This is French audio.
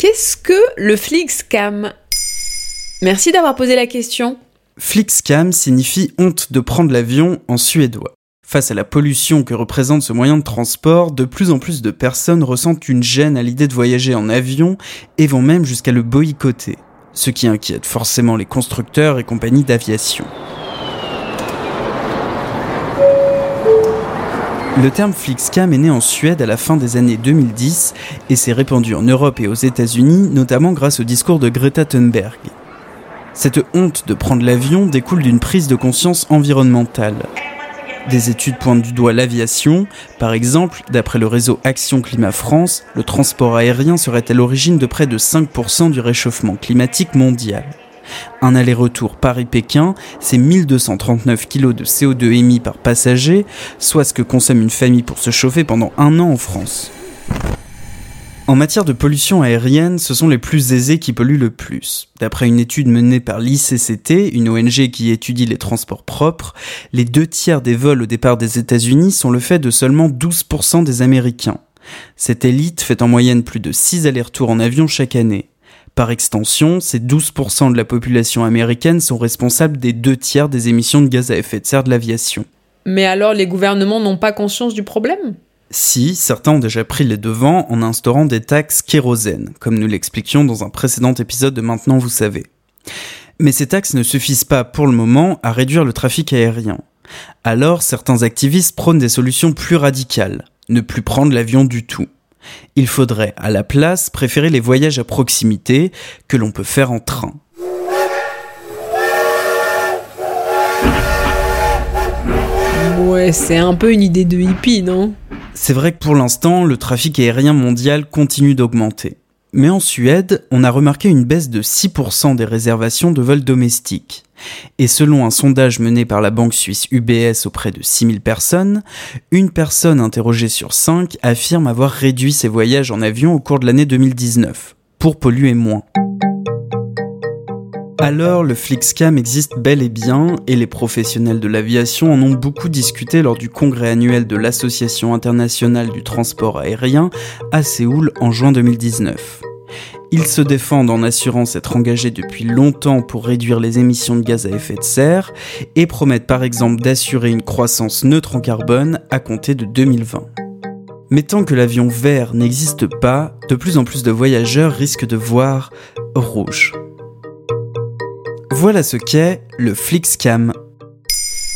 Qu'est-ce que le Flixcam? Merci d'avoir posé la question. Flixcam signifie honte de prendre l'avion en suédois. Face à la pollution que représente ce moyen de transport, de plus en plus de personnes ressentent une gêne à l'idée de voyager en avion et vont même jusqu'à le boycotter, ce qui inquiète forcément les constructeurs et compagnies d'aviation. Le terme Flixcam est né en Suède à la fin des années 2010 et s'est répandu en Europe et aux États-Unis, notamment grâce au discours de Greta Thunberg. Cette honte de prendre l'avion découle d'une prise de conscience environnementale. Des études pointent du doigt l'aviation. Par exemple, d'après le réseau Action Climat France, le transport aérien serait à l'origine de près de 5% du réchauffement climatique mondial. Un aller-retour Paris-Pékin, c'est 1239 kg de CO2 émis par passager, soit ce que consomme une famille pour se chauffer pendant un an en France. En matière de pollution aérienne, ce sont les plus aisés qui polluent le plus. D'après une étude menée par l'ICCT, une ONG qui étudie les transports propres, les deux tiers des vols au départ des États-Unis sont le fait de seulement 12% des Américains. Cette élite fait en moyenne plus de 6 allers-retours en avion chaque année. Par extension, ces 12% de la population américaine sont responsables des deux tiers des émissions de gaz à effet de serre de l'aviation. Mais alors les gouvernements n'ont pas conscience du problème? Si, certains ont déjà pris les devants en instaurant des taxes kérosène, comme nous l'expliquions dans un précédent épisode de Maintenant vous savez. Mais ces taxes ne suffisent pas pour le moment à réduire le trafic aérien. Alors certains activistes prônent des solutions plus radicales, ne plus prendre l'avion du tout. Il faudrait, à la place, préférer les voyages à proximité que l'on peut faire en train. Ouais, c'est un peu une idée de hippie, non? C'est vrai que pour l'instant, le trafic aérien mondial continue d'augmenter. Mais en Suède, on a remarqué une baisse de 6% des réservations de vols domestiques. Et selon un sondage mené par la banque suisse UBS auprès de 6000 personnes, une personne interrogée sur 5 affirme avoir réduit ses voyages en avion au cours de l'année 2019, pour polluer moins. Alors, le Flixcam existe bel et bien, et les professionnels de l'aviation en ont beaucoup discuté lors du congrès annuel de l'Association internationale du transport aérien à Séoul en juin 2019. Ils se défendent en assurant s'être engagés depuis longtemps pour réduire les émissions de gaz à effet de serre et promettent par exemple d'assurer une croissance neutre en carbone à compter de 2020. Mais tant que l'avion vert n'existe pas, de plus en plus de voyageurs risquent de voir rouge. Voilà ce qu'est le Flixcam.